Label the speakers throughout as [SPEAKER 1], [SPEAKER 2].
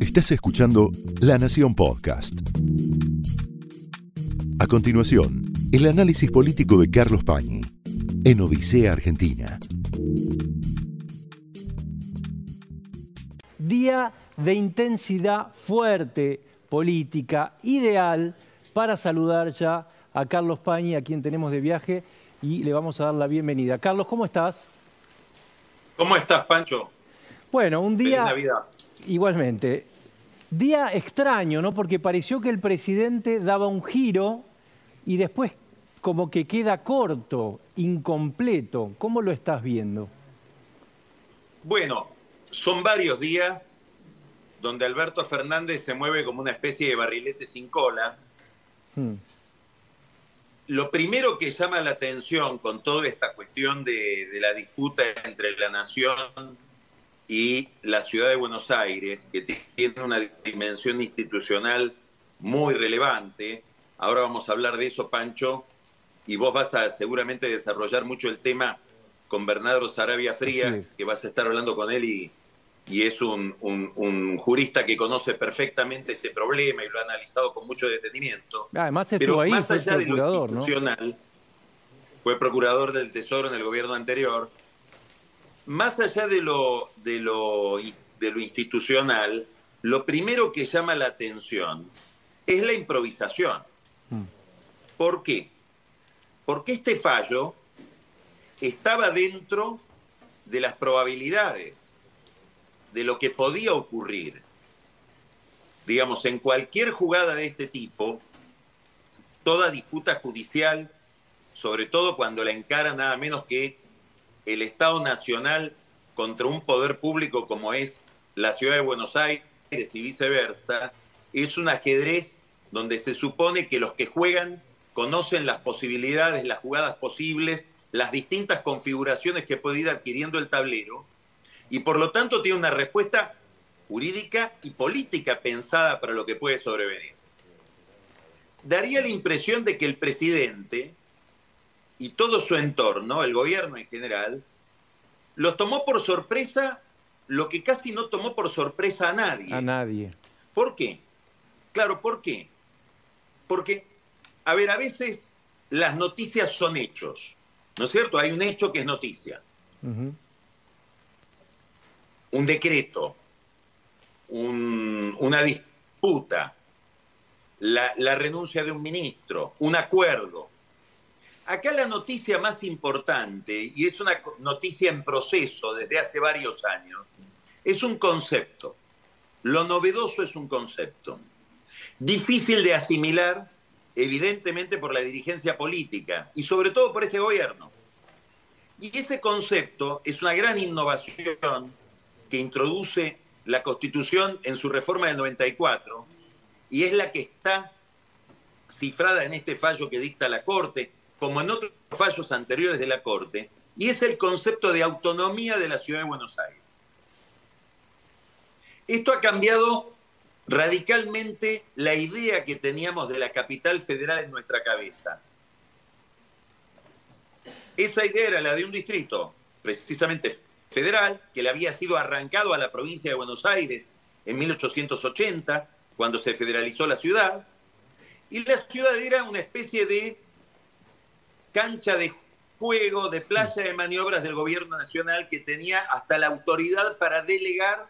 [SPEAKER 1] Estás escuchando La Nación Podcast. A continuación, el análisis político de Carlos Pañi en Odisea Argentina.
[SPEAKER 2] Día de intensidad fuerte política, ideal para saludar ya a Carlos Pañi, a quien tenemos de viaje, y le vamos a dar la bienvenida. Carlos, ¿cómo estás?
[SPEAKER 3] ¿Cómo estás, Pancho?
[SPEAKER 2] Bueno, un día...
[SPEAKER 3] Feliz Navidad.
[SPEAKER 2] Igualmente. Día extraño, ¿no? Porque pareció que el presidente daba un giro y después como que queda corto, incompleto. ¿Cómo lo estás viendo?
[SPEAKER 3] Bueno, son varios días donde Alberto Fernández se mueve como una especie de barrilete sin cola. Hmm. Lo primero que llama la atención con toda esta cuestión de, de, la disputa entre la nación y la ciudad de Buenos Aires, que tiene una dimensión institucional muy relevante, ahora vamos a hablar de eso, Pancho, y vos vas a seguramente desarrollar mucho el tema con Bernardo Sarabia Frías, que vas a estar hablando con él y, y es un, jurista que conoce perfectamente este problema y lo ha analizado con mucho detenimiento.
[SPEAKER 2] Además Pero ahí, más allá de lo
[SPEAKER 3] institucional, fue procurador del Tesoro en el gobierno anterior, más allá de lo, de lo, de lo institucional, lo primero que llama la atención es la improvisación. Mm. ¿Por qué? Porque este fallo estaba dentro de las probabilidades de lo que podía ocurrir. Digamos, en cualquier jugada de este tipo, toda disputa judicial, sobre todo cuando la encara nada menos que el Estado Nacional contra un poder público como es la Ciudad de Buenos Aires y viceversa, es un ajedrez donde se supone que los que juegan conocen las posibilidades, las jugadas posibles, las distintas configuraciones que puede ir adquiriendo el tablero y por lo tanto tiene una respuesta jurídica y política pensada para lo que puede sobrevenir. Daría la impresión de que el presidente y todo su entorno, el gobierno en general, los tomó por sorpresa lo que casi no tomó por sorpresa a nadie.
[SPEAKER 2] A nadie.
[SPEAKER 3] ¿Por qué? Claro, ¿por qué? Porque, a ver, a veces las noticias son hechos, ¿no es cierto? Hay un hecho que es noticia un decreto, una disputa, la, la renuncia de un ministro, un acuerdo. Acá la noticia más importante, y es una noticia en proceso desde hace varios años, es un concepto. Lo novedoso es un concepto. Difícil de asimilar, evidentemente, por la dirigencia política y sobre todo por ese gobierno. Y ese concepto es una gran innovación que introduce la Constitución en su reforma del 94 y es la que está cifrada en este fallo que dicta la Corte, como en otros fallos anteriores de la Corte, y es el concepto de autonomía de la Ciudad de Buenos Aires. Esto ha cambiado radicalmente la idea que teníamos de la capital federal en nuestra cabeza. Esa idea era la de un distrito, precisamente federal que le había sido arrancado a la provincia de Buenos Aires en 1880, cuando se federalizó la ciudad, y la ciudad era una especie de cancha de juego, de playa de maniobras del gobierno nacional que tenía hasta la autoridad para delegar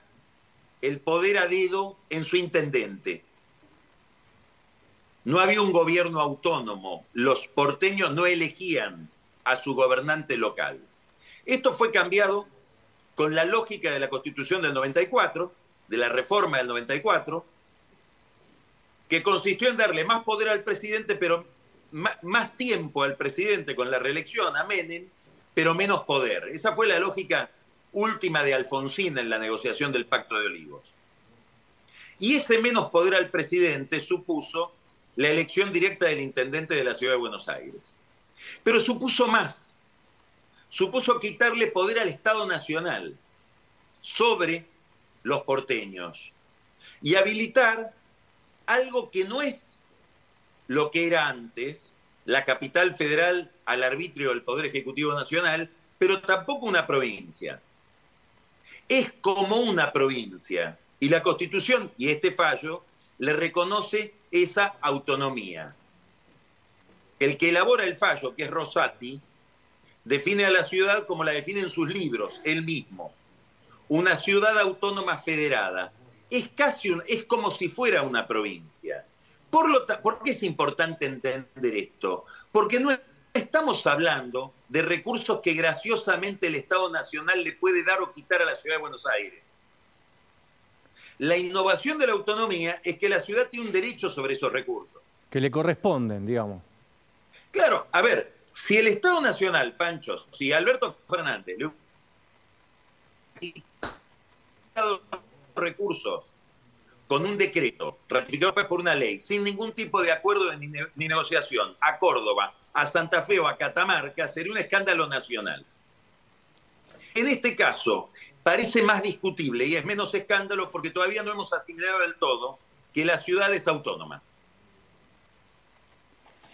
[SPEAKER 3] el poder a dedo en su intendente. No había un gobierno autónomo, los porteños no elegían a su gobernante local. Esto fue cambiado con la lógica de la Constitución del 94, de la reforma del 94, que consistió en darle más poder al presidente, pero más, tiempo al presidente con la reelección, a Menem, pero menos poder. Esa fue la lógica última de Alfonsín en la negociación del Pacto de Olivos. Y ese menos poder al presidente supuso la elección directa del intendente de la ciudad de Buenos Aires. Pero supuso más supuso quitarle poder al Estado Nacional sobre los porteños y habilitar algo que no es lo que era antes, la capital federal al arbitrio del Poder Ejecutivo Nacional, pero tampoco una provincia. Es como una provincia, Y la Constitución y este fallo le reconoce esa autonomía. El que elabora el fallo, que es Rosati, define a la ciudad como la define en sus libros, él mismo. Una ciudad autónoma federada. Es casi un, es como si fuera una provincia. Por, lo ¿Por qué es importante entender esto? Porque no estamos hablando de recursos que graciosamente el Estado Nacional le puede dar o quitar a la Ciudad de Buenos Aires. La innovación de la autonomía es que la ciudad tiene un derecho sobre esos recursos.
[SPEAKER 2] Que le corresponden, digamos.
[SPEAKER 3] Claro, a ver, si el Estado Nacional, Panchos, si Alberto Fernández le recursos con un decreto ratificado por una ley, sin ningún tipo de acuerdo ni, ni negociación, a Córdoba, a Santa Fe o a Catamarca, sería un escándalo nacional. En este caso, parece más discutible y es menos escándalo porque todavía no hemos asimilado del todo que la ciudad es autónoma.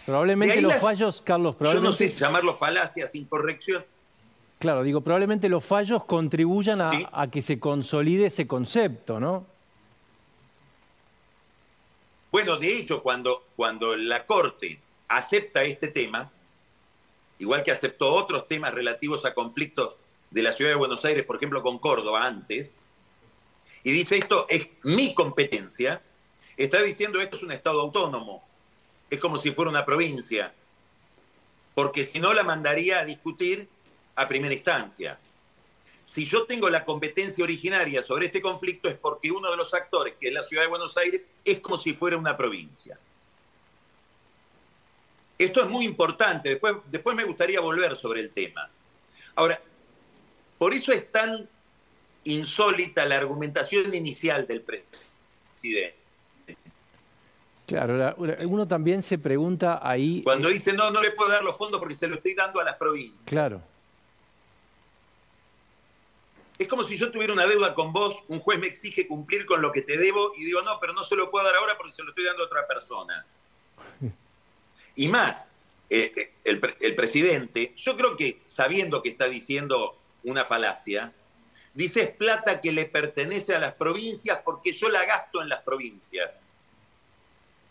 [SPEAKER 2] Probablemente los fallos, Carlos, probablemente...
[SPEAKER 3] Yo no sé llamarlos falacias, incorrecciones.
[SPEAKER 2] Claro, digo, probablemente los fallos contribuyan a, que se consolide ese concepto, ¿no?
[SPEAKER 3] Bueno, de hecho, cuando, cuando la Corte acepta este tema, igual que aceptó otros temas relativos a conflictos de la ciudad de Buenos Aires, por ejemplo, con Córdoba antes, y dice esto es mi competencia, está diciendo esto es un Estado autónomo, es como si fuera una provincia, porque si no la mandaría a discutir a primera instancia. Si yo tengo la competencia originaria sobre este conflicto es porque uno de los actores, que es la ciudad de Buenos Aires, es como si fuera una provincia. Esto es muy importante, después, después me gustaría volver sobre el tema. Ahora, por eso es tan insólita la argumentación inicial del presidente.
[SPEAKER 2] Claro, uno también se pregunta ahí...
[SPEAKER 3] Cuando dice, no, no le puedo dar los fondos porque se los estoy dando a las provincias.
[SPEAKER 2] Claro.
[SPEAKER 3] Es como si yo tuviera una deuda con vos, un juez me exige cumplir con lo que te debo y digo, no, pero no se lo puedo dar ahora porque se lo estoy dando a otra persona. Y más, eh, eh, el, el presidente, yo creo que sabiendo que está diciendo una falacia, dice es plata que le pertenece a las provincias porque yo la gasto en las provincias.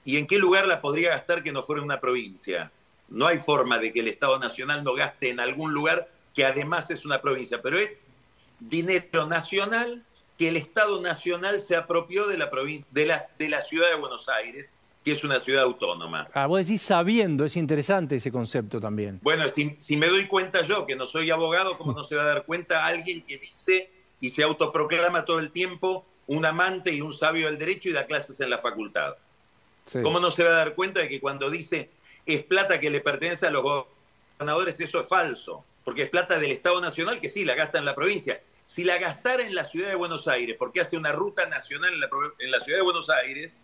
[SPEAKER 3] ¿Y en qué lugar la podría gastar que no fuera una provincia? No hay forma de que el Estado Nacional no gaste en algún lugar que además es una provincia, pero es dinero nacional que el Estado Nacional se apropió de la, de la, de la ciudad de Buenos Aires que es una ciudad autónoma.
[SPEAKER 2] Ah, vos decís sabiendo, es interesante ese concepto también.
[SPEAKER 3] Bueno, si, me doy cuenta yo, que no soy abogado, ¿cómo no se va a dar cuenta alguien que dice y se autoproclama todo el tiempo un amante y un sabio del derecho y da clases en la facultad? ¿Cómo no se va a dar cuenta de que cuando dice es plata que le pertenece a los gobernadores, eso es falso? Porque es plata del Estado Nacional que sí, la gasta en la provincia. Si la gastara en la ciudad de Buenos Aires, porque hace una ruta nacional en la, ciudad de Buenos Aires,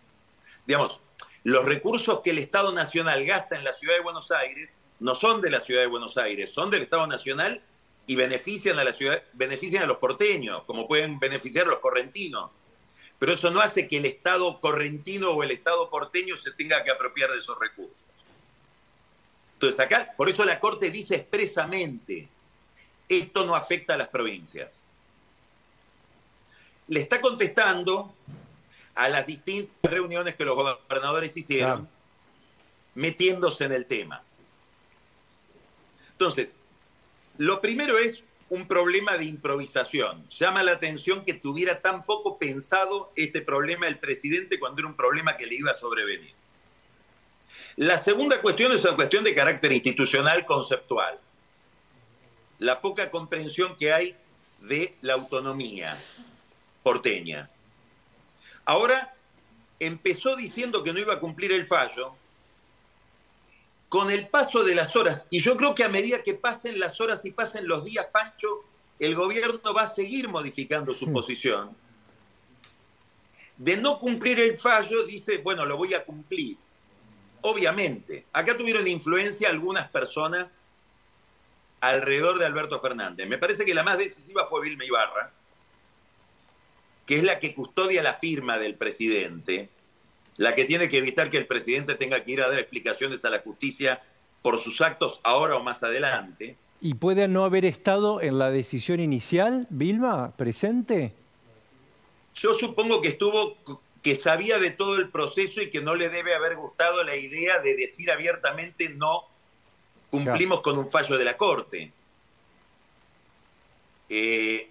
[SPEAKER 3] digamos, los recursos que el Estado Nacional gasta en la ciudad de Buenos Aires no son de la ciudad de Buenos Aires, son del Estado Nacional y benefician a la ciudad, benefician a los porteños, como pueden beneficiar los correntinos. Pero eso no hace que el Estado correntino o el Estado porteño se tenga que apropiar de esos recursos. Entonces acá, por eso la Corte dice expresamente, esto no afecta a las provincias. Le está contestando a las distintas reuniones que los gobernadores hicieron, metiéndose en el tema. Entonces, lo primero es un problema de improvisación. Llama la atención que tuviera tan poco pensado este problema el presidente cuando era un problema que le iba a sobrevenir. La segunda cuestión es una cuestión de carácter institucional conceptual. La poca comprensión que hay de la autonomía porteña. Ahora empezó diciendo que no iba a cumplir el fallo. Con el paso de las horas, y yo creo que a medida que pasen las horas y pasen los días, Pancho, el gobierno va a seguir modificando su posición. De no cumplir el fallo, dice, bueno, lo voy a cumplir. Obviamente, acá tuvieron influencia algunas personas alrededor de Alberto Fernández. Me parece que la más decisiva fue Vilma Ibarra, que es la que custodia la firma del presidente, la que tiene que evitar que el presidente tenga que ir a dar explicaciones a la justicia por sus actos ahora o más adelante.
[SPEAKER 2] ¿Y puede no haber estado en la decisión inicial, Vilma, presente?
[SPEAKER 3] Yo supongo que estuvo, que sabía de todo el proceso y que no le debe haber gustado la idea de decir abiertamente no cumplimos con un fallo de la Corte. Eh,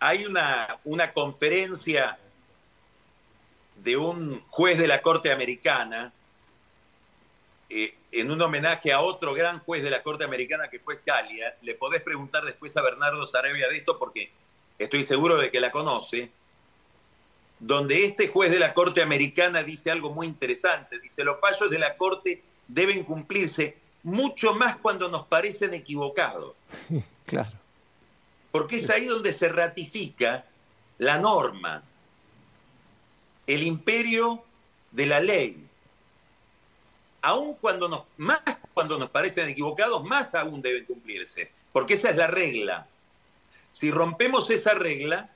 [SPEAKER 3] hay una, una conferencia de un juez de la Corte Americana eh, en un homenaje a otro gran juez de la Corte Americana que fue Scalia. Le podés preguntar después a Bernardo Sarabia de esto porque estoy seguro de que la conoce. Donde este juez de la Corte Americana dice algo muy interesante. Dice, los fallos de la Corte deben cumplirse mucho más cuando nos parecen equivocados.
[SPEAKER 2] Claro.
[SPEAKER 3] Porque es ahí donde se ratifica la norma, el imperio de la ley. Aún cuando nos, más cuando nos parecen equivocados, más aún deben cumplirse, porque esa es la regla. Si rompemos esa regla,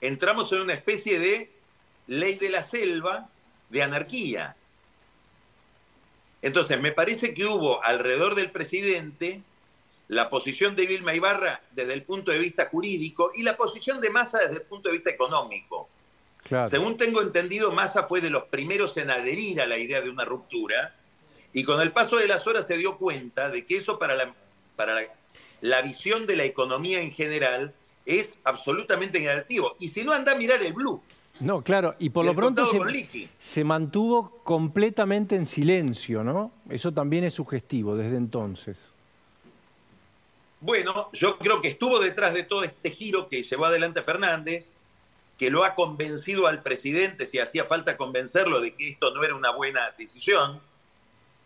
[SPEAKER 3] entramos en una especie de ley de la selva, de anarquía. Entonces, me parece que hubo alrededor del presidente la posición de Vilma Ibarra desde el punto de vista jurídico y la posición de Massa desde el punto de vista económico. Según tengo entendido, Massa fue de los primeros en adherir a la idea de una ruptura y con el paso de las horas se dio cuenta de que eso para la, para la, visión de la economía en general es absolutamente negativo. Y si no, anda a mirar el blue.
[SPEAKER 2] No, claro, y por lo pronto se, se, mantuvo completamente en silencio, ¿no? Eso también es sugestivo desde entonces.
[SPEAKER 3] Bueno, yo creo que estuvo detrás de todo este giro que llevó adelante Fernández, que lo ha convencido al presidente, si hacía falta convencerlo de que esto no era una buena decisión.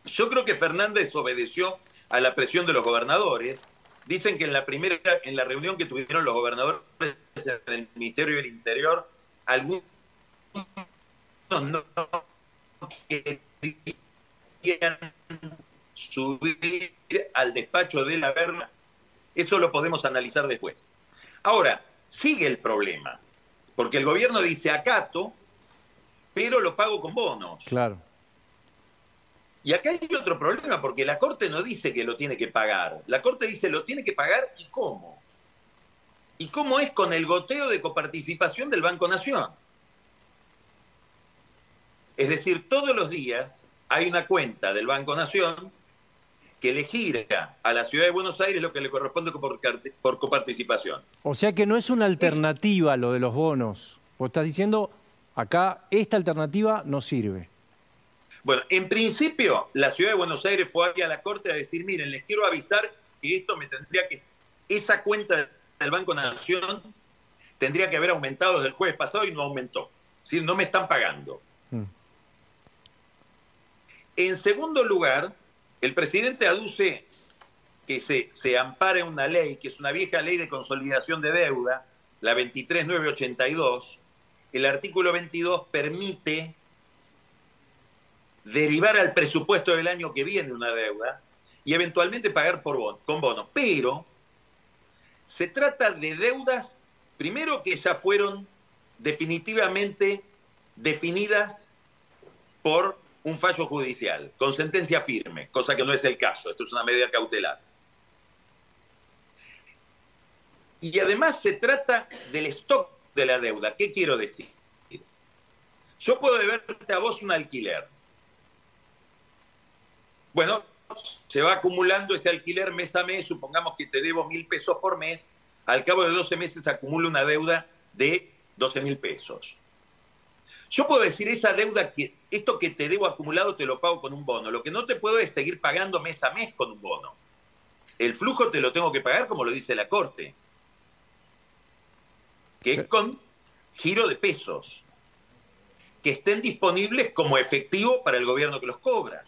[SPEAKER 3] Yo creo que Fernández obedeció a la presión de los gobernadores. Dicen que en la primera, en la reunión que tuvieron los gobernadores del Ministerio del Interior, algunos no querían subir al despacho de la Verna. Eso lo podemos analizar después. Ahora, sigue el problema. Porque el gobierno dice acato, pero lo pago con bonos.
[SPEAKER 2] Claro.
[SPEAKER 3] Y acá hay otro problema, porque la Corte no dice que lo tiene que pagar. La Corte dice lo tiene que pagar y cómo. ¿Y cómo es con el goteo de coparticipación del Banco Nación? Es decir, todos los días hay una cuenta del Banco Nación que le gira a la ciudad de Buenos Aires lo que le corresponde por, coparticipación.
[SPEAKER 2] O sea que no es una alternativa lo de los bonos. Vos estás diciendo, acá esta alternativa no sirve.
[SPEAKER 3] Bueno, en principio, la ciudad de Buenos Aires fue aquí a la Corte a decir, miren, les quiero avisar que esto me tendría que, esa cuenta del Banco Nación tendría que haber aumentado desde el jueves pasado y no aumentó. ¿sí? No me están pagando. Mm. En segundo lugar, el presidente aduce que se, se ampara en una ley, que es una vieja ley de consolidación de deuda, la 23982. El artículo 22 permite derivar al presupuesto del año que viene una deuda y eventualmente pagar por con bonos. Pero se trata de deudas, primero que ya fueron definitivamente definidas por un fallo judicial con sentencia firme, cosa que no es el caso, esto es una medida cautelar. Y además se trata del stock de la deuda. ¿Qué quiero decir? Yo puedo deberte a vos un alquiler. Bueno, se va acumulando ese alquiler mes a mes, supongamos que te debo mil pesos por mes, al cabo de 12 meses acumulo una deuda de 12 mil pesos. Yo puedo decir esa deuda que esto que te debo acumulado te lo pago con un bono. Lo que no te puedo es seguir pagando mes a mes con un bono. El flujo te lo tengo que pagar como lo dice la Corte, que es con giro de pesos, que estén disponibles como efectivo para el gobierno que los cobra.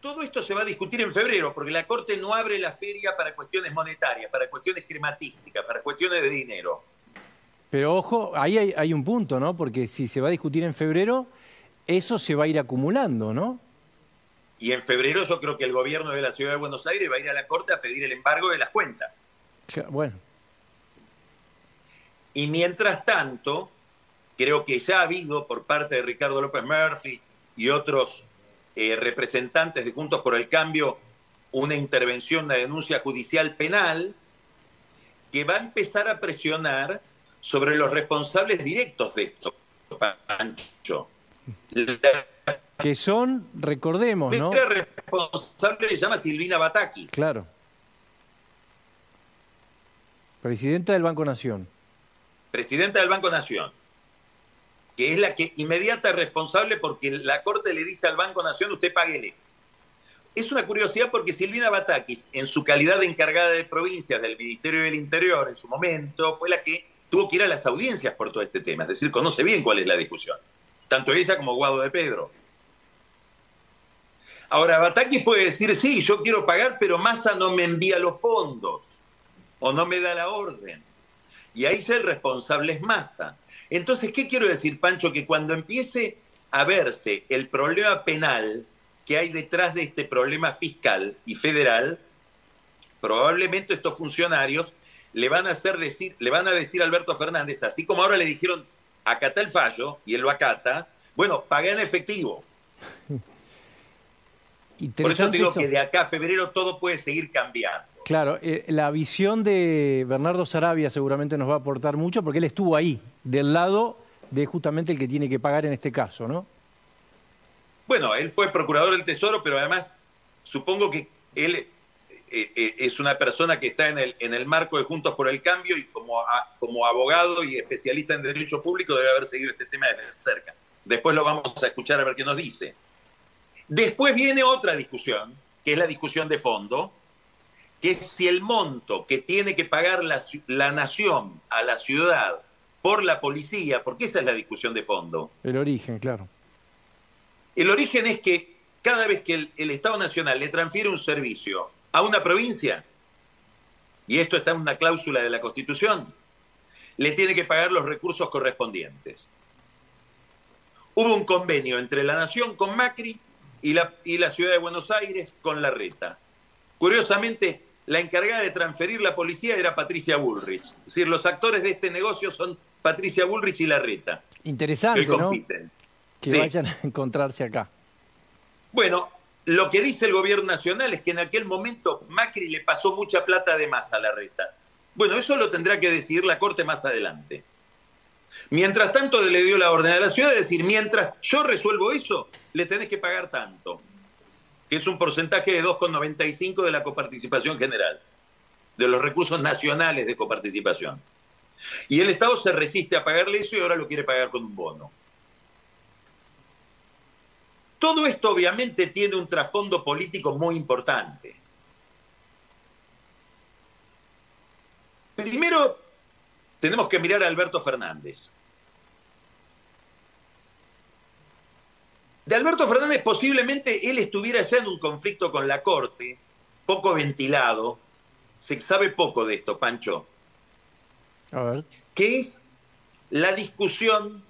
[SPEAKER 3] Todo esto se va a discutir en febrero, porque la Corte no abre la feria para cuestiones monetarias, para cuestiones crematísticas, para cuestiones de dinero.
[SPEAKER 2] Pero ojo, ahí hay, un punto, ¿no? Porque si se va a discutir en febrero, eso se va a ir acumulando, ¿no?
[SPEAKER 3] Y en febrero yo creo que el gobierno de la Ciudad de Buenos Aires va a ir a la Corte a pedir el embargo de las cuentas.
[SPEAKER 2] Bueno.
[SPEAKER 3] Y mientras tanto, creo que ya ha habido por parte de Ricardo López Murphy y otros eh, representantes de Juntos por el Cambio una intervención, una denuncia judicial penal que va a empezar a presionar sobre los responsables directos de esto, Pancho.
[SPEAKER 2] Que son, recordemos, ¿no?
[SPEAKER 3] La responsable se llama Silvina Bataki.
[SPEAKER 2] Claro. Presidenta del Banco Nación.
[SPEAKER 3] Presidenta del Banco Nación. Que es la que inmediata responsable porque la Corte le dice al Banco Nación, usted páguele. Es una curiosidad porque Silvina Batakis, en su calidad de encargada de provincias del Ministerio del Interior en su momento, fue la que tuvo que ir a las audiencias por todo este tema. Es decir, conoce bien cuál es la discusión. Tanto ella como Guado de Pedro. Ahora, Batakis puede decir, sí, yo quiero pagar, pero Massa no me envía los fondos o no me da la orden. Y ahí ya el responsable es Massa. Entonces, ¿qué quiero decir, Pancho? Que cuando empiece a verse el problema penal que hay detrás de este problema fiscal y federal, probablemente estos funcionarios le van a hacer decir, le van a decir a Alberto Fernández, así como ahora le dijeron, acata el fallo, y él lo acata, bueno, paga en efectivo. Por eso te digo que de acá a febrero todo puede seguir cambiando.
[SPEAKER 2] Claro, eh, la visión de Bernardo Sarabia seguramente nos va a aportar mucho porque él estuvo ahí, del lado de justamente el que tiene que pagar en este caso, ¿no?
[SPEAKER 3] Bueno, él fue procurador del Tesoro, pero además supongo que él eh, eh, es una persona que está en el, en el marco de Juntos por el Cambio y como, como abogado y especialista en derecho público debe haber seguido este tema de cerca. Después lo vamos a escuchar a ver qué nos dice. Después viene otra discusión, que es la discusión de fondo, que es si el monto que tiene que pagar la, la nación a la ciudad por la policía, porque esa es la discusión de fondo.
[SPEAKER 2] El origen, claro
[SPEAKER 3] el origen es que cada vez que el, Estado Nacional le transfiere un servicio a una provincia, y esto está en una cláusula de la Constitución, le tiene que pagar los recursos correspondientes. Hubo un convenio entre la Nación con Macri y la, y la Ciudad de Buenos Aires con la Reta. Curiosamente, la encargada de transferir la policía era Patricia Bullrich. Es decir, los actores de este negocio son Patricia Bullrich y la Reta.
[SPEAKER 2] Interesante, ¿no? que vayan a encontrarse acá.
[SPEAKER 3] Bueno, lo que dice el gobierno nacional es que en aquel momento Macri le pasó mucha plata de más a la reta. Bueno, eso lo tendrá que decidir la Corte más adelante. Mientras tanto le dio la orden a la ciudad de decir, mientras yo resuelvo eso, le tenés que pagar tanto, que es un porcentaje de 2,95 de la coparticipación general, de los recursos nacionales de coparticipación. Y el Estado se resiste a pagarle eso y ahora lo quiere pagar con un bono. Todo esto obviamente tiene un trasfondo político muy importante. Primero, tenemos que mirar a Alberto Fernández. De Alberto Fernández posiblemente él estuviera ya en un conflicto con la Corte, poco ventilado. Se sabe poco de esto, Pancho.
[SPEAKER 2] A ver.
[SPEAKER 3] Que es la discusión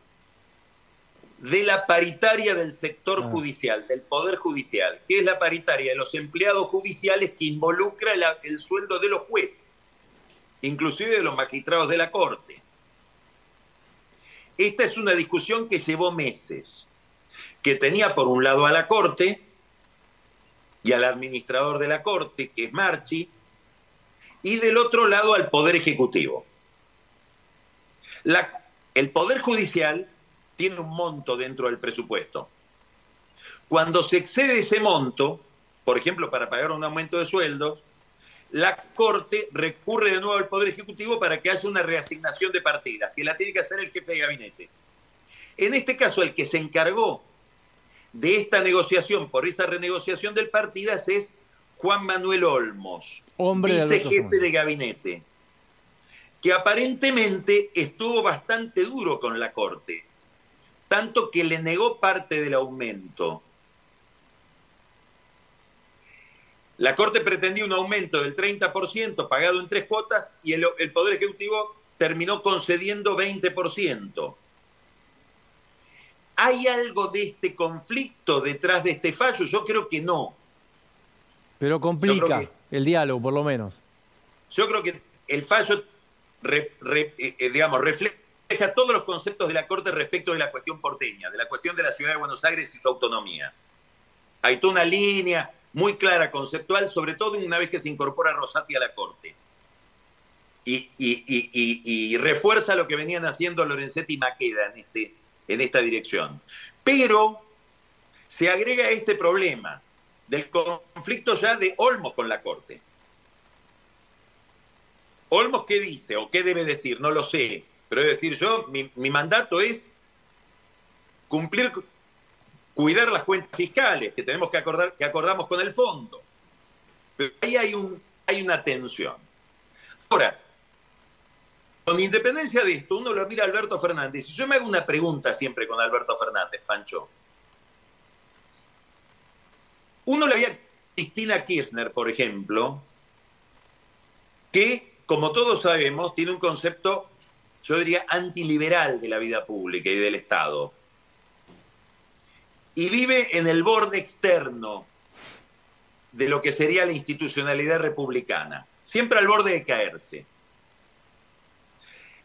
[SPEAKER 3] de la paritaria del sector ah. judicial, del Poder Judicial, que es la paritaria de los empleados judiciales que involucra el sueldo de los jueces, inclusive de los magistrados de la Corte. Esta es una discusión que llevó meses, que tenía por un lado a la Corte y al administrador de la Corte, que es Marchi, y del otro lado al Poder Ejecutivo. El Poder Judicial tiene un monto dentro del presupuesto. Cuando se excede ese monto, por ejemplo, para pagar un aumento de sueldos, la Corte recurre de nuevo al Poder Ejecutivo para que haya una reasignación de partidas, que la tiene que hacer el jefe de gabinete. En este caso, el que se encargó de esta negociación por esa renegociación del partidas es Juan Manuel Olmos,
[SPEAKER 2] Hombre
[SPEAKER 3] vicejefe de gabinete, que aparentemente estuvo bastante duro con la Corte tanto que le negó parte del aumento. La Corte pretendía un aumento del 30% pagado en tres cuotas y el, Poder Ejecutivo terminó concediendo 20%. ¿Hay algo de este conflicto detrás de este fallo? Yo creo que no.
[SPEAKER 2] Pero complica el diálogo, por lo menos.
[SPEAKER 3] Yo creo que el fallo, eh, eh, digamos, refleja todos los conceptos de la Corte respecto de la cuestión porteña, de la cuestión de la ciudad de Buenos Aires y su autonomía. Hay toda una línea muy clara, conceptual, sobre todo una vez que se incorpora Rosati a la Corte. y, refuerza lo que venían haciendo Lorenzetti y Maqueda en, este, en esta dirección. Pero se agrega este problema del conflicto ya de Olmos con la Corte. Olmos, ¿qué dice o qué debe decir? No lo sé. Pero debe decir yo, mi, mandato es cumplir, cuidar las cuentas fiscales que tenemos que acordar, que acordamos con el fondo. Pero ahí hay, un, hay una tensión. Ahora, con independencia de esto, uno lo mira a Alberto Fernández y yo me hago una pregunta siempre con Alberto Fernández, Pancho. Uno le había a Cristina Kirchner, por ejemplo, que, como todos sabemos, tiene un concepto, yo diría, antiliberal de la vida pública y del Estado. Y vive en el borde externo de lo que sería la institucionalidad republicana, siempre al borde de caerse.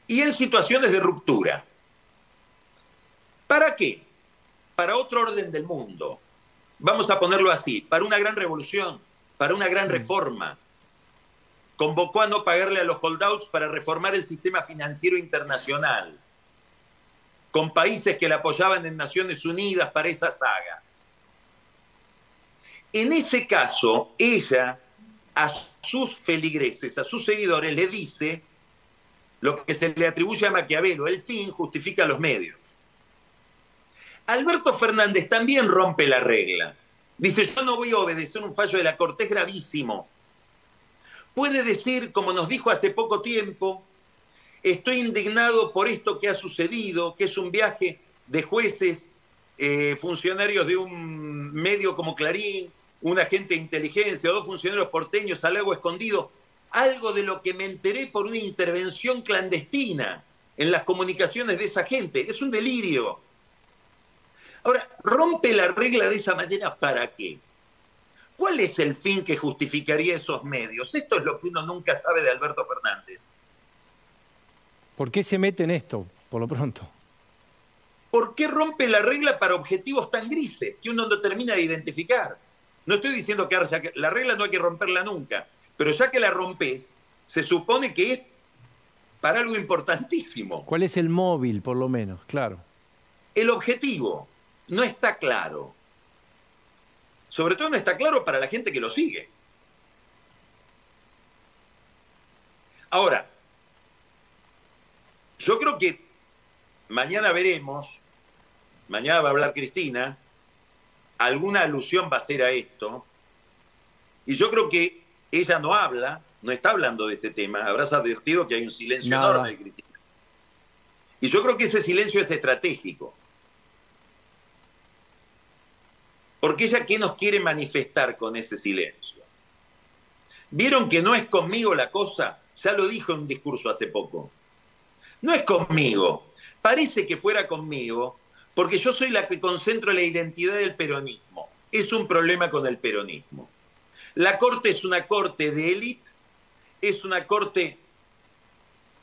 [SPEAKER 3] Y en situaciones de ruptura. ¿Para qué? Para otro orden del mundo. Vamos a ponerlo así, para una gran revolución, para una gran mm. reforma. Convocó a no pagarle a los holdouts para reformar el sistema financiero internacional, con países que la apoyaban en Naciones Unidas para esa saga. En ese caso, ella a sus feligreses, a sus seguidores, le dice lo que se le atribuye a Maquiavelo, el fin justifica los medios. Alberto Fernández también rompe la regla. Dice, yo no voy a obedecer un fallo de la Corte, es gravísimo. Puede decir, como nos dijo hace poco tiempo, estoy indignado por esto que ha sucedido, que es un viaje de jueces, eh, funcionarios de un medio como Clarín, un agente de inteligencia, dos funcionarios porteños al lago escondido, algo de lo que me enteré por una intervención clandestina en las comunicaciones de esa gente. Es un delirio. Ahora, rompe la regla de esa manera, ¿para qué? ¿Cuál es el fin que justificaría esos medios? Esto es lo que uno nunca sabe de Alberto Fernández.
[SPEAKER 2] ¿Por qué se mete en esto, por lo pronto?
[SPEAKER 3] ¿Por qué rompe la regla para objetivos tan grises que uno no termina de identificar? No estoy diciendo que la regla no hay que romperla nunca, pero ya que la rompes, se supone que es para algo importantísimo.
[SPEAKER 2] ¿Cuál es el móvil, por lo menos? Claro.
[SPEAKER 3] El objetivo no está claro. Sobre todo no está claro para la gente que lo sigue. Ahora, yo creo que mañana veremos, mañana va a hablar Cristina, alguna alusión va a ser a esto, y yo creo que ella no habla, no está hablando de este tema, habrás advertido que hay un silencio enorme de Cristina. Y yo creo que ese silencio es estratégico. Porque ella, ¿qué nos quiere manifestar con ese silencio? ¿Vieron que no es conmigo la cosa? Ya lo dijo en un discurso hace poco. No es conmigo. Parece que fuera conmigo, porque yo soy la que concentro la identidad del peronismo. Es un problema con el peronismo. La corte es una corte de élite, es una corte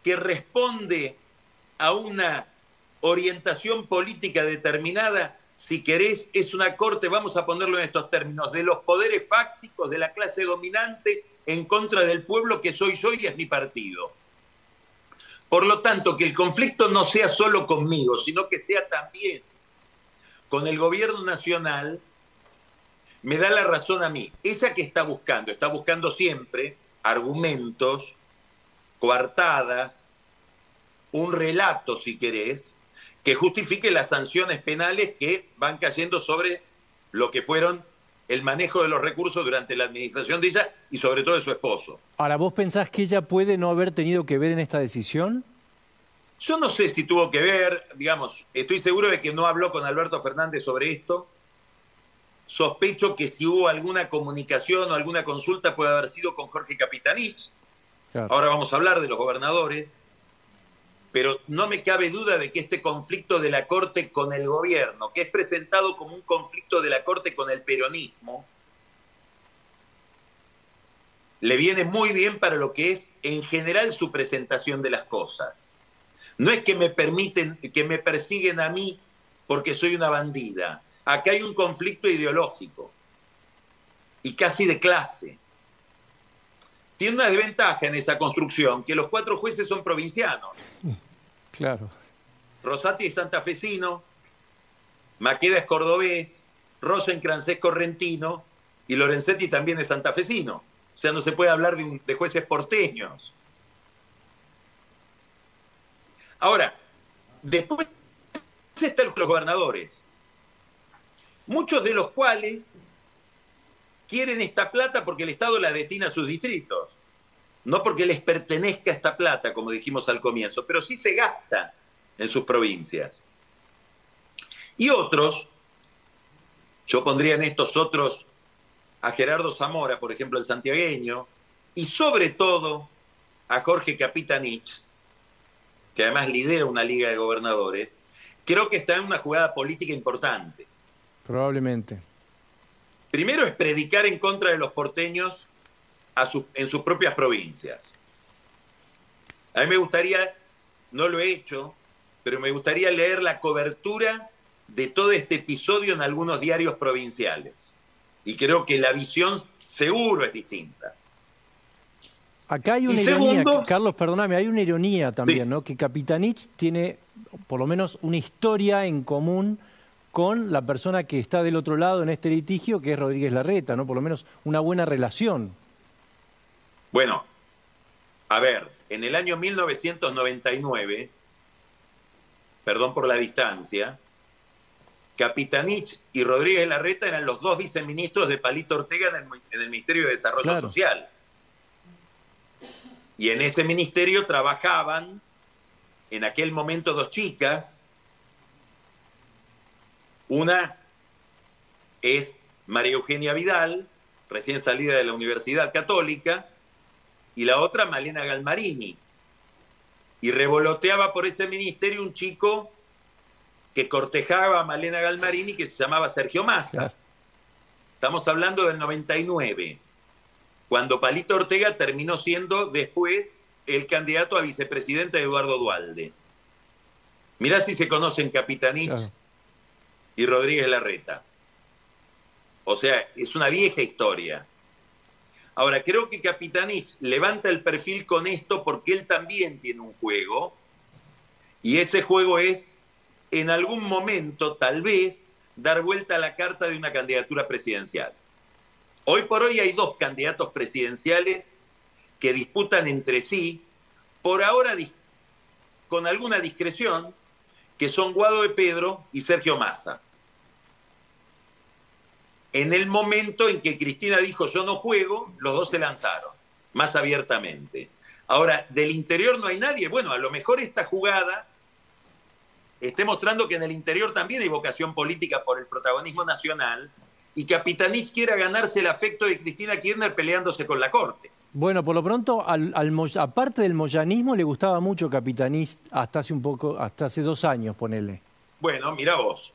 [SPEAKER 3] que responde a una orientación política determinada si querés, es una corte, vamos a ponerlo en estos términos, de los poderes fácticos de la clase dominante en contra del pueblo que soy yo y es mi partido. Por lo tanto, que el conflicto no sea solo conmigo, sino que sea también con el gobierno nacional, me da la razón a mí. Esa que está buscando, está buscando siempre argumentos, coartadas, un relato, si querés, que justifique las sanciones penales que van cayendo sobre lo que fueron el manejo de los recursos durante la administración de ella y sobre todo de su esposo.
[SPEAKER 2] Ahora, ¿vos pensás que ella puede no haber tenido que ver en esta decisión?
[SPEAKER 3] Yo no sé si tuvo que ver, digamos, estoy seguro de que no habló con Alberto Fernández sobre esto. Sospecho que si hubo alguna comunicación o alguna consulta puede haber sido con Jorge Capitanich. Ahora vamos a hablar de los gobernadores pero no me cabe duda de que este conflicto de la Corte con el gobierno, que es presentado como un conflicto de la Corte con el peronismo, le viene muy bien para lo que es en general su presentación de las cosas. No es que me permiten, que me persiguen a mí porque soy una bandida. Acá hay un conflicto ideológico y casi de clase. Tiene una desventaja en esa construcción, que los cuatro jueces son provincianos.
[SPEAKER 2] Claro.
[SPEAKER 3] Rosati es santafesino, Maqueda es cordobés, Rosencrantz es correntino y Lorenzetti también es santafesino. O sea, no se puede hablar de, de jueces porteños. Ahora, después están los gobernadores, muchos de los cuales quieren esta plata porque el Estado la destina a sus distritos, no porque les pertenezca esta plata, como dijimos al comienzo, pero sí se gasta en sus provincias. Y otros, yo pondría en estos otros a Gerardo Zamora, por ejemplo, el santiagueño, y sobre todo a Jorge Capitanich, que además lidera una liga de gobernadores, creo que está en una jugada política importante.
[SPEAKER 2] Probablemente.
[SPEAKER 3] Primero es predicar en contra de los porteños en sus propias provincias. A mí me gustaría, no lo he hecho, pero me gustaría leer la cobertura de todo este episodio en algunos diarios provinciales. Y creo que la visión seguro es distinta.
[SPEAKER 2] Acá hay una ironía, Carlos, perdóname, hay una ironía también, ¿no? Que Capitanich tiene por lo menos una historia en común con la persona que está del otro lado en este litigio, que es Rodríguez Larreta, ¿no? Por lo menos una buena relación.
[SPEAKER 3] Bueno, a ver, en el año 1999, perdón por la distancia, Capitanich y Rodríguez Larreta eran los dos viceministros de Palito Ortega en el, Ministerio de Desarrollo Social. Y en ese ministerio trabajaban en aquel momento dos chicas. Una es María Eugenia Vidal, recién salida de la Universidad Católica, y la otra Malena Galmarini. Y revoloteaba por ese ministerio un chico que cortejaba a Malena Galmarini que se llamaba Sergio Massa. Estamos hablando del 99 cuando Palito Ortega terminó siendo después el candidato a vicepresidente de Eduardo Dualde. Mirá si se conocen Capitanich y Rodríguez Larreta. O sea, es una vieja historia. Ahora, creo que Capitanich levanta el perfil con esto porque él también tiene un juego y ese juego es, en algún momento, tal vez, dar vuelta a la carta de una candidatura presidencial. Hoy por hoy hay dos candidatos presidenciales que disputan entre sí, por ahora con alguna discreción, que son Guado de Pedro y Sergio Massa. En el momento en que Cristina dijo yo no juego, los dos se lanzaron, más abiertamente. Ahora, del interior no hay nadie. Bueno, a lo mejor esta jugada esté mostrando que en el interior también hay vocación política por el protagonismo nacional y Capitanich quiera ganarse el afecto de Cristina Kirchner peleándose con la corte.
[SPEAKER 2] Bueno, por lo pronto, al, aparte del moyanismo, le gustaba mucho Capitanich hasta hace un poco, hasta hace dos años, ponele.
[SPEAKER 3] Bueno, mira vos.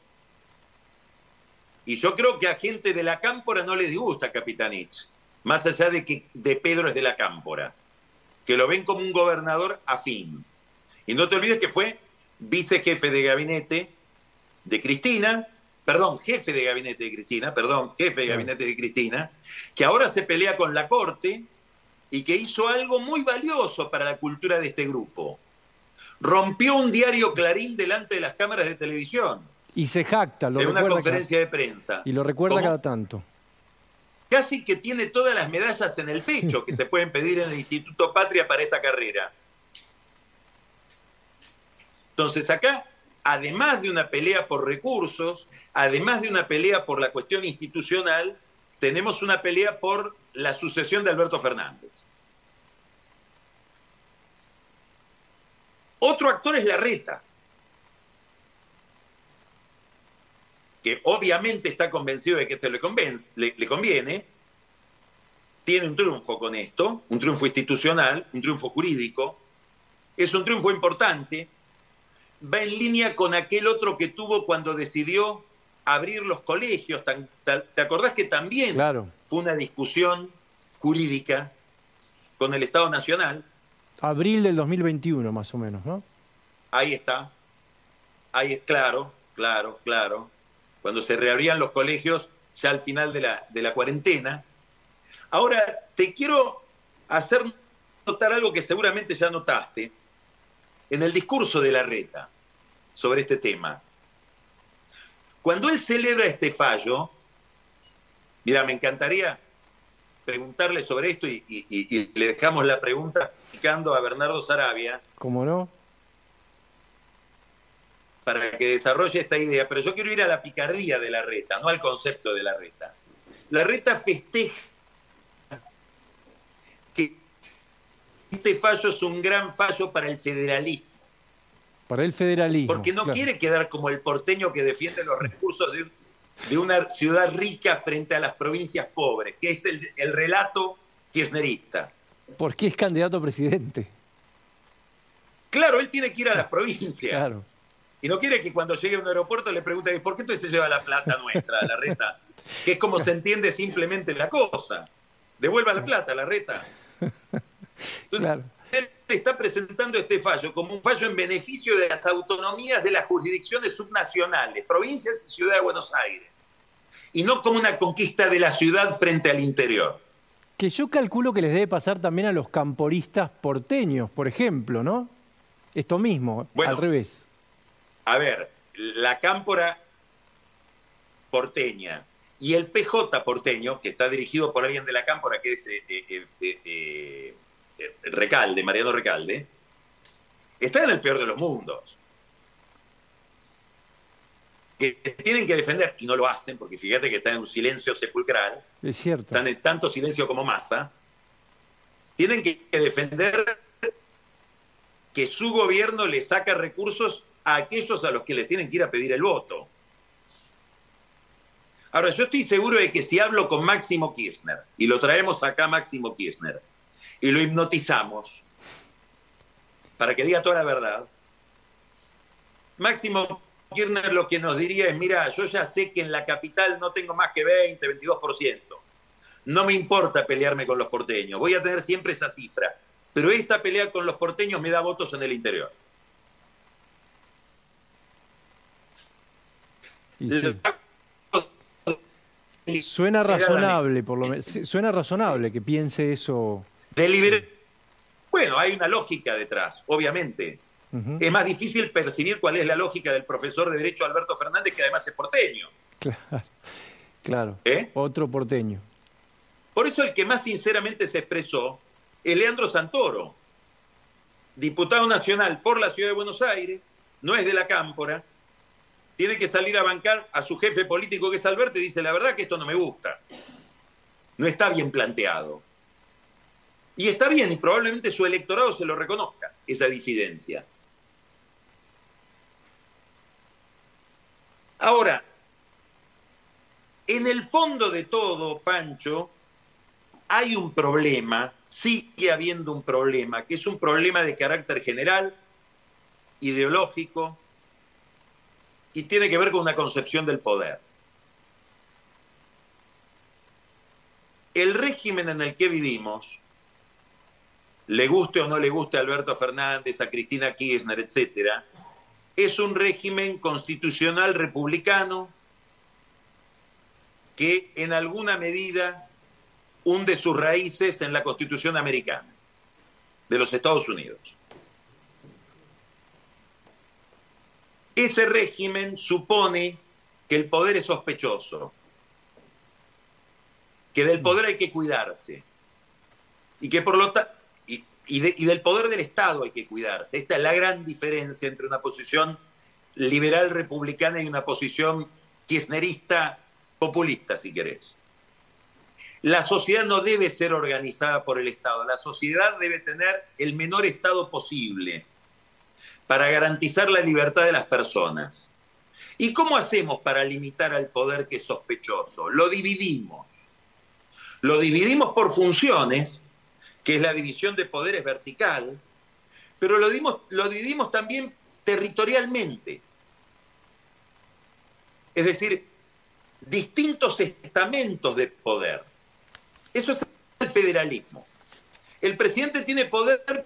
[SPEAKER 3] Y yo creo que a gente de la cámpora no le disgusta Capitanich, más allá de que de Pedro es de la cámpora, que lo ven como un gobernador afín. Y no te olvides que fue vicejefe de gabinete de Cristina, perdón, jefe de gabinete de Cristina, perdón, jefe de gabinete de Cristina, que ahora se pelea con la Corte y que hizo algo muy valioso para la cultura de este grupo. Rompió un diario Clarín delante de las cámaras de televisión.
[SPEAKER 2] Y se jacta, lo
[SPEAKER 3] En una conferencia de prensa.
[SPEAKER 2] Y lo recuerda cada tanto.
[SPEAKER 3] Casi que tiene todas las medallas en el pecho que se pueden pedir en el Instituto Patria para esta carrera. Entonces acá además de una pelea por recursos, además de una pelea por la cuestión institucional, tenemos una pelea por la sucesión de Alberto Fernández. Otro actor es Larreta, que obviamente está convencido de que esto le, le conviene, tiene un triunfo con esto, un triunfo institucional, un triunfo jurídico, es un triunfo importante, va en línea con aquel otro que tuvo cuando decidió abrir los colegios. ¿Te acordás que también fue una discusión jurídica con el Estado Nacional?
[SPEAKER 2] Abril del 2021, más o menos, ¿no?
[SPEAKER 3] Ahí está. Ahí es claro, claro, claro. Cuando se reabrían los colegios ya al final de la, de la cuarentena. Ahora, te quiero hacer notar algo que seguramente ya notaste en el discurso de la reta sobre este tema. Cuando él celebra este fallo, mira, me encantaría preguntarle sobre esto y, le dejamos la pregunta picando a Bernardo Sarabia.
[SPEAKER 2] ¿Cómo no?
[SPEAKER 3] Para que desarrolle esta idea, pero yo quiero ir a la picardía de la reta, no al concepto de la reta. La reta festeja que este fallo es un gran fallo para el federalismo.
[SPEAKER 2] Para el federalismo.
[SPEAKER 3] Porque no quiere quedar como el porteño que defiende los recursos de, de una ciudad rica frente a las provincias pobres, que es el, el relato kirchnerista.
[SPEAKER 2] Porque es candidato a presidente.
[SPEAKER 3] Claro, él tiene que ir a las provincias. Claro. Y no quiere que cuando llegue a un aeropuerto le pregunte, ¿por qué tú se lleva la plata nuestra, la reta? Que es como se entiende simplemente la cosa. Devuelva la plata, la reta. Entonces, él está presentando este fallo como un fallo en beneficio de las autonomías de las jurisdicciones subnacionales, provincias y ciudad de Buenos Aires, y no como una conquista de la ciudad frente al interior.
[SPEAKER 2] Que yo calculo que les debe pasar también a los camporistas porteños, por ejemplo, ¿no? Esto mismo, al revés.
[SPEAKER 3] A ver, la cámpora porteña y el PJ porteño, que está dirigido por alguien de la cámpora, que es eh, eh, eh, Recalde, Mariano Recalde, está en el peor de los mundos. Que tienen que defender, y no lo hacen, porque fíjate que están en un silencio sepulcral.
[SPEAKER 2] Es cierto.
[SPEAKER 3] Están en tanto silencio como masa. Tienen que defender que su gobierno le saca recursos a aquellos a los que le tienen que ir a pedir el voto. Ahora, yo estoy seguro de que si hablo con Máximo Kirchner, y lo traemos acá Máximo Kirchner, y lo hipnotizamos para que diga toda la verdad, Máximo Kirchner lo que nos diría es, mira, yo ya sé que en la capital no tengo más que 20, 22%. No me importa pelearme con los porteños, voy a tener siempre esa cifra. Pero esta pelea con los porteños me da votos en el interior.
[SPEAKER 2] Suena razonable, por lo menos. Suena razonable que piense eso
[SPEAKER 3] bueno, hay una lógica detrás, obviamente. Es más difícil percibir cuál es la lógica del profesor de Derecho Alberto Fernández, que además es porteño.
[SPEAKER 2] Claro, claro. ¿Eh? Otro porteño.
[SPEAKER 3] Por eso el que más sinceramente se expresó es Leandro Santoro, diputado nacional por la ciudad de Buenos Aires, no es de la Cámpora, tiene que salir a bancar a su jefe político que es Alberto y dice, la verdad que esto no me gusta. No está bien planteado. Y está bien, y probablemente su electorado se lo reconozca, esa disidencia. Ahora, en el fondo de todo, Pancho, hay un problema, sigue habiendo un problema, que es un problema de carácter general, ideológico, y tiene que ver con una concepción del poder. El régimen en el que vivimos le guste o no le guste a Alberto Fernández, a Cristina Kirchner, etcétera, es un régimen constitucional republicano que en alguna medida hunde sus raíces en la Constitución americana de los Estados Unidos. Ese régimen supone que el poder es sospechoso, que del poder hay que cuidarse y que por lo tanto y, del poder del Estado hay que cuidarse. Esta es la gran diferencia entre una posición liberal republicana y una posición kirchnerista populista, si querés. La sociedad no debe ser organizada por el Estado, la sociedad debe tener el menor Estado posible para garantizar la libertad de las personas. ¿Y cómo hacemos para limitar al poder que es sospechoso? Lo dividimos. Lo dividimos por funciones que es la división de poderes vertical, pero lo, lo dividimos también territorialmente. Es decir, distintos estamentos de poder. Eso es el federalismo. El presidente tiene poder,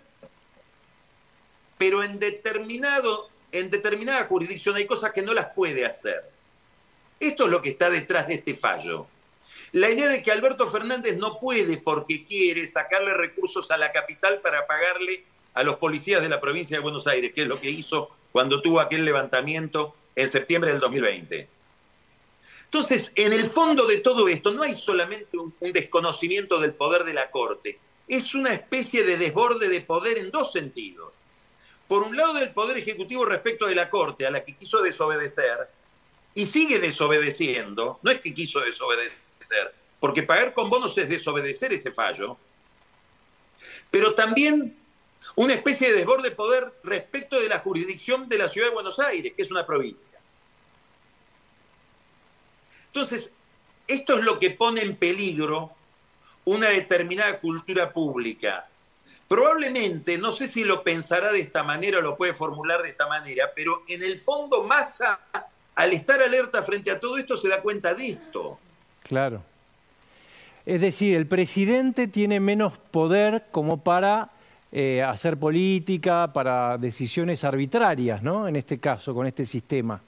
[SPEAKER 3] pero en, determinado, en determinada jurisdicción hay cosas que no las puede hacer. Esto es lo que está detrás de este fallo. La idea de que Alberto Fernández no puede, porque quiere, sacarle recursos a la capital para pagarle a los policías de la provincia de Buenos Aires, que es lo que hizo cuando tuvo aquel levantamiento en septiembre del 2020. Entonces, en el fondo de todo esto no hay solamente un, desconocimiento del poder de la Corte, es una especie de desborde de poder en dos sentidos. Por un lado, del Poder Ejecutivo respecto de la Corte, a la que quiso desobedecer, y sigue desobedeciendo, no es que quiso desobedecer, porque pagar con bonos es desobedecer ese fallo, pero también una especie de desborde de poder respecto de la jurisdicción de la ciudad de Buenos Aires, que es una provincia. Entonces, esto es lo que pone en peligro una determinada cultura pública. Probablemente, no sé si lo pensará de esta manera o lo puede formular de esta manera, pero en el fondo Massa, al estar alerta frente a todo esto, se da cuenta de esto.
[SPEAKER 2] Claro. Es decir, el presidente tiene menos poder como para eh, hacer política, para decisiones arbitrarias, ¿no? En este caso, con este sistema.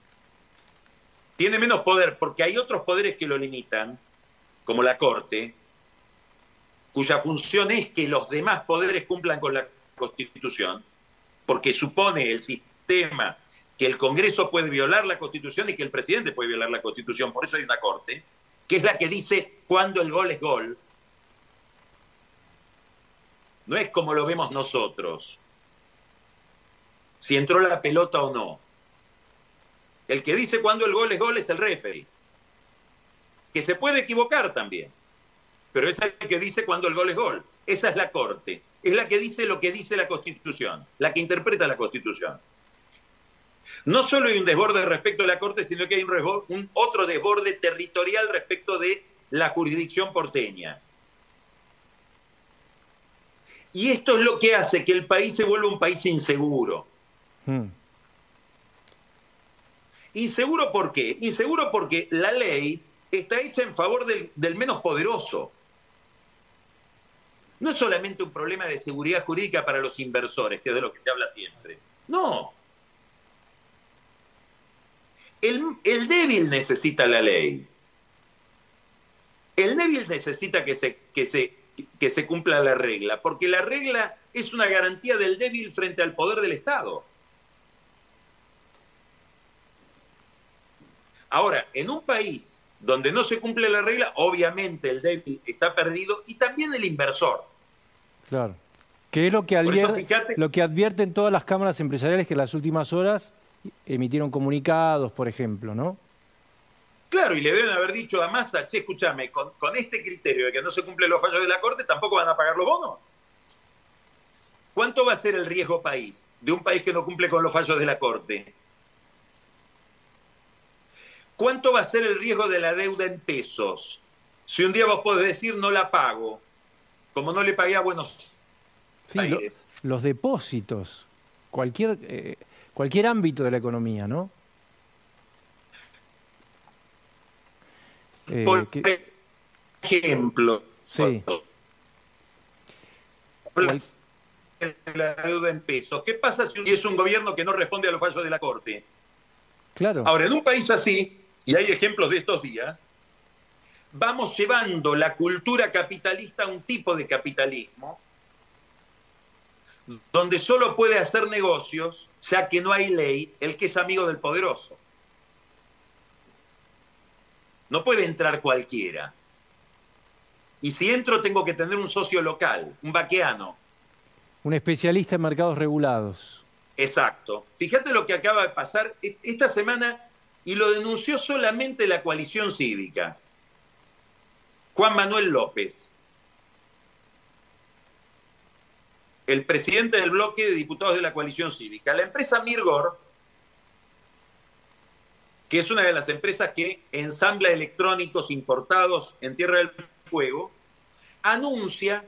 [SPEAKER 3] Tiene menos poder porque hay otros poderes que lo limitan, como la Corte, cuya función es que los demás poderes cumplan con la Constitución, porque supone el sistema que el Congreso puede violar la Constitución y que el presidente puede violar la Constitución, por eso hay una Corte, que es la que dice cuándo el gol es gol no es como lo vemos nosotros, si entró la pelota o no. El que dice cuando el gol es gol es el referee, que se puede equivocar también, pero es el que dice cuando el gol es gol. Esa es la Corte, es la que dice lo que dice la Constitución, la que interpreta la Constitución. No solo hay un desborde respecto de la Corte, sino que hay un, un otro desborde territorial respecto de la jurisdicción porteña. Y esto es lo que hace que el país se vuelva un país inseguro. Hmm. Inseguro por qué? Inseguro porque la ley está hecha en favor del, del, menos poderoso. No es solamente un problema de seguridad jurídica para los inversores, que es de lo que se habla siempre. No. El, el débil necesita la ley. El débil necesita que se, que se que se cumpla la regla, porque la regla es una garantía del débil frente al poder del Estado. Ahora, en un país donde no se cumple la regla, obviamente el débil está perdido y también el inversor.
[SPEAKER 2] Claro. Que es lo que, advierte, lo que advierten todas las cámaras empresariales que en las últimas horas emitieron comunicados, por ejemplo, ¿no?
[SPEAKER 3] Claro, y le deben haber dicho a Massa, che, escúchame, con, este criterio de que no se cumplen los fallos de la Corte, tampoco van a pagar los bonos. ¿Cuánto va a ser el riesgo país de un país que no cumple con los fallos de la Corte? ¿Cuánto va a ser el riesgo de la deuda en pesos? Si un día vos podés decir no la pago, como no le pagué a Buenos Aires.
[SPEAKER 2] los depósitos, cualquier, eh, cualquier ámbito de la economía, ¿no?
[SPEAKER 3] Eh, Por ejemplo, sí. la deuda en pesos. ¿Qué pasa si es un gobierno que no responde a los fallos de la Corte?
[SPEAKER 2] Claro.
[SPEAKER 3] Ahora, en un país así, y hay ejemplos de estos días, vamos llevando la cultura capitalista a un tipo de capitalismo donde solo puede hacer negocios, ya que no hay ley, el que es amigo del poderoso. No puede entrar cualquiera. Y si entro tengo que tener un socio local, un vaqueano.
[SPEAKER 2] Un especialista en mercados regulados.
[SPEAKER 3] Exacto. Fíjate lo que acaba de pasar e-, esta semana y lo denunció solamente la coalición cívica. Juan Manuel López, el presidente del bloque de diputados de la coalición cívica. La empresa Mirgor que es una de las empresas que ensambla electrónicos importados en Tierra del Fuego, anuncia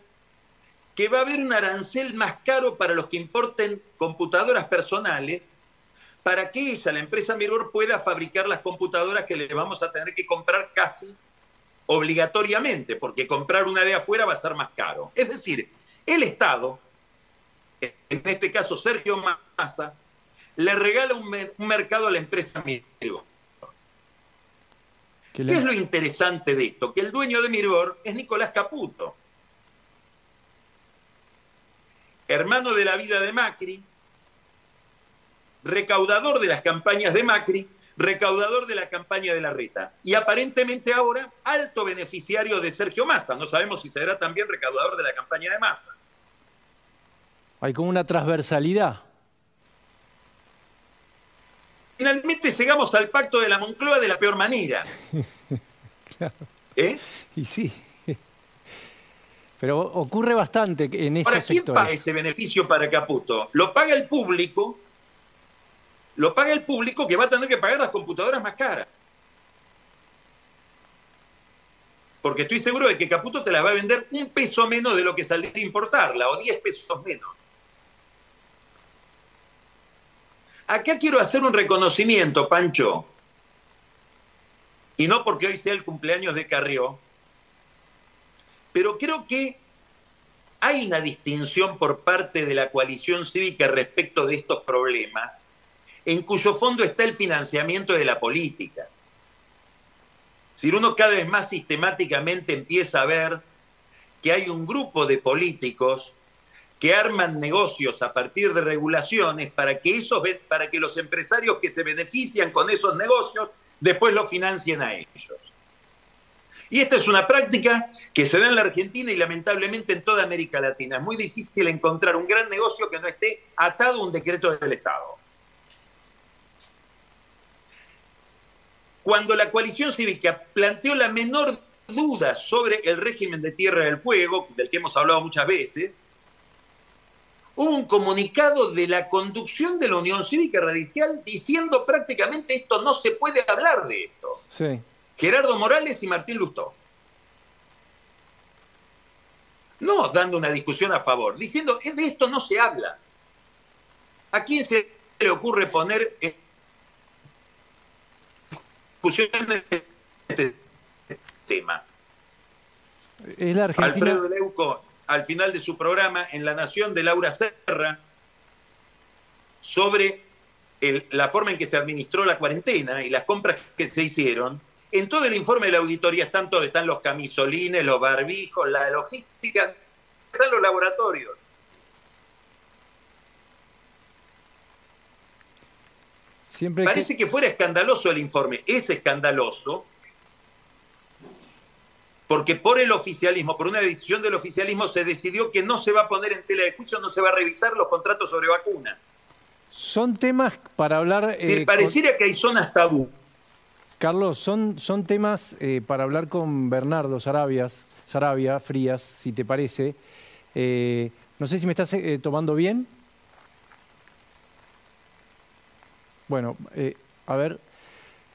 [SPEAKER 3] que va a haber un arancel más caro para los que importen computadoras personales para que ella, la empresa Mirror, pueda fabricar las computadoras que le vamos a tener que comprar casi obligatoriamente, porque comprar una de afuera va a ser más caro. Es decir, el Estado, en este caso Sergio Massa, le regala un, mercado a la empresa Mirror ¿Qué, es lo interesante de esto? Que el dueño de Mirgor es Nicolás Caputo, hermano de la vida de Macri, recaudador de las campañas de Macri, recaudador de la campaña de la Reta. Y aparentemente ahora alto beneficiario de Sergio Massa. No sabemos si será también recaudador de la campaña de Massa.
[SPEAKER 2] Hay como una transversalidad.
[SPEAKER 3] Finalmente llegamos al pacto de la Moncloa de la peor manera.
[SPEAKER 2] claro. ¿Eh? Y sí. Pero ocurre bastante en esos
[SPEAKER 3] Ahora, ¿quién paga ese beneficio para Caputo? Lo paga el público lo paga el público que va a tener que pagar las computadoras más caras. Porque estoy seguro de que Caputo te la va a vender un peso menos de lo que saldría importarla, o 10 pesos menos. Acá quiero hacer un reconocimiento, Pancho, y no porque hoy sea el cumpleaños de Carrió, pero creo que hay una distinción por parte de la coalición cívica respecto de estos problemas en cuyo fondo está el financiamiento de la política. Si uno cada vez más sistemáticamente empieza a ver que hay un grupo de políticos que arman negocios a partir de regulaciones para que, esos, para que los empresarios que se benefician con esos negocios después los financien a ellos. Y esta es una práctica que se da en la Argentina y lamentablemente en toda América Latina. Es muy difícil encontrar un gran negocio que no esté atado a un decreto del Estado. Cuando la coalición cívica planteó la menor duda sobre el régimen de Tierra del Fuego, del que hemos hablado muchas veces, hubo un comunicado de la conducción de la Unión Cívica Radical diciendo prácticamente esto no se puede hablar de esto. Gerardo Morales y Martín Lustó. No dando una discusión a favor, diciendo de esto no se habla. ¿A quién se le ocurre poner de este tema. Alfredo Leuco, al final de su programa en La Nación de Laura Serra, sobre la forma en que se administró la cuarentena y las compras que se hicieron, en todo el informe de la auditoría están todos, están los camisolines, los barbijos, la logística, están los laboratorios. Parece que... fuera escandaloso el informe. Es escandaloso porque por el oficialismo, por una decisión del oficialismo, se decidió que no se va a poner en tela de juicio, no se va a revisar los contratos sobre vacunas.
[SPEAKER 2] Son temas para hablar...
[SPEAKER 3] Eh, pareciera que hay zonas tabú.
[SPEAKER 2] Carlos, son, son temas eh, para hablar con Bernardo Sarabias, Sarabia, Frías, si te parece. Eh, no sé si me estás tomando bien. Bueno, eh, a ver.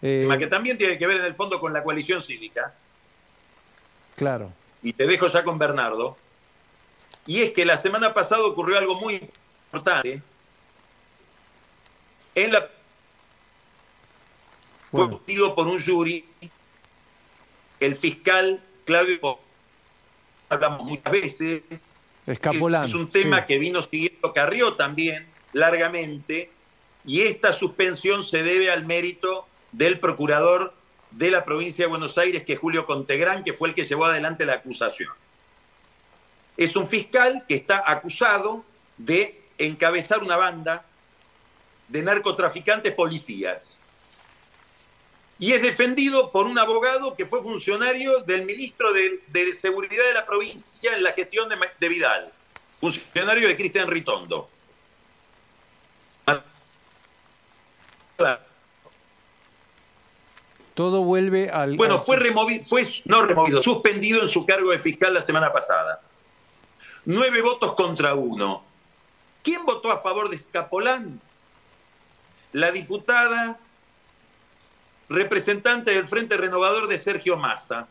[SPEAKER 3] Eh, que también tiene que ver en el fondo con la coalición cívica.
[SPEAKER 2] Claro.
[SPEAKER 3] Y te dejo ya con Bernardo. Y es que la semana pasada ocurrió algo muy importante. En la. Fue Fue por un jury el fiscal Claudio. Hablamos muchas veces.
[SPEAKER 2] Escapolán.
[SPEAKER 3] Es un tema que vino siguiendo Carrió también largamente y esta suspensión se debe al mérito del procurador de la provincia de Buenos Aires, que es Julio Contegrán, que fue el que llevó adelante la acusación. Es un fiscal que está acusado de encabezar una banda de narcotraficantes policías. Y es defendido por un abogado que fue funcionario del ministro de, Seguridad de la provincia en la gestión de, Vidal, funcionario de Cristian Ritondo.
[SPEAKER 2] Todo vuelve al.
[SPEAKER 3] Bueno, fue removido, fue no removido, suspendido en su cargo de fiscal la semana pasada. Nueve votos contra uno. ¿Quién votó a favor de Escapolán? La diputada representante del Frente Renovador de Sergio Massa,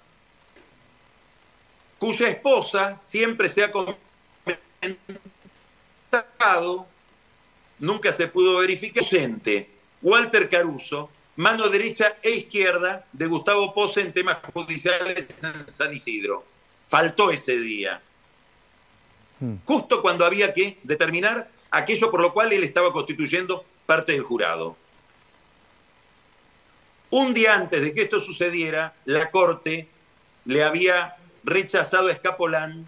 [SPEAKER 3] cuya esposa siempre se ha comentado, nunca se pudo verificar, Walter Caruso, mano derecha e izquierda de Gustavo Pose en temas judiciales en San Isidro. Faltó ese día. Hmm. Justo cuando había que determinar aquello por lo cual él estaba constituyendo parte del jurado. Un día antes de que esto sucediera, la Corte le había rechazado a Escapolán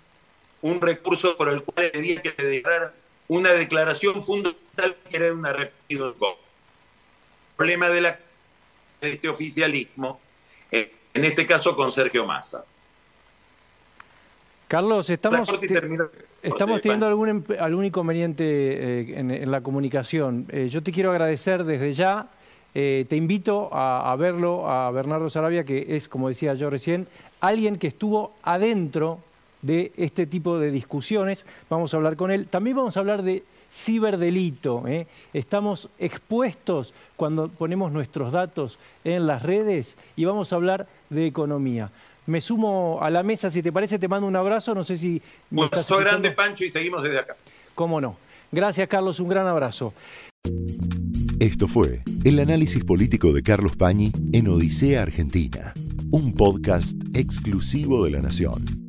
[SPEAKER 3] un recurso por el cual tenía que declarar una declaración fundamental que era de una repetición. El problema de, la, de este oficialismo, en este caso con Sergio Massa.
[SPEAKER 2] Carlos, estamos, estamos teniendo algún, algún inconveniente eh, en, la comunicación. Eh, yo te quiero agradecer desde ya. Eh, te invito a, a, verlo a Bernardo Sarabia, que es, como decía yo recién, alguien que estuvo adentro de este tipo de discusiones. Vamos a hablar con él. También vamos a hablar de ciberdelito. Estamos expuestos cuando ponemos nuestros datos en las redes y vamos a hablar de economía me sumo a la mesa, si te parece, te mando un abrazo, no sé si...
[SPEAKER 3] Un abrazo grande, Pancho, y seguimos desde acá.
[SPEAKER 2] Cómo no. Gracias, Carlos, un gran abrazo.
[SPEAKER 1] Esto fue el análisis político de Carlos Pañi en Odisea Argentina, un podcast exclusivo de La Nación.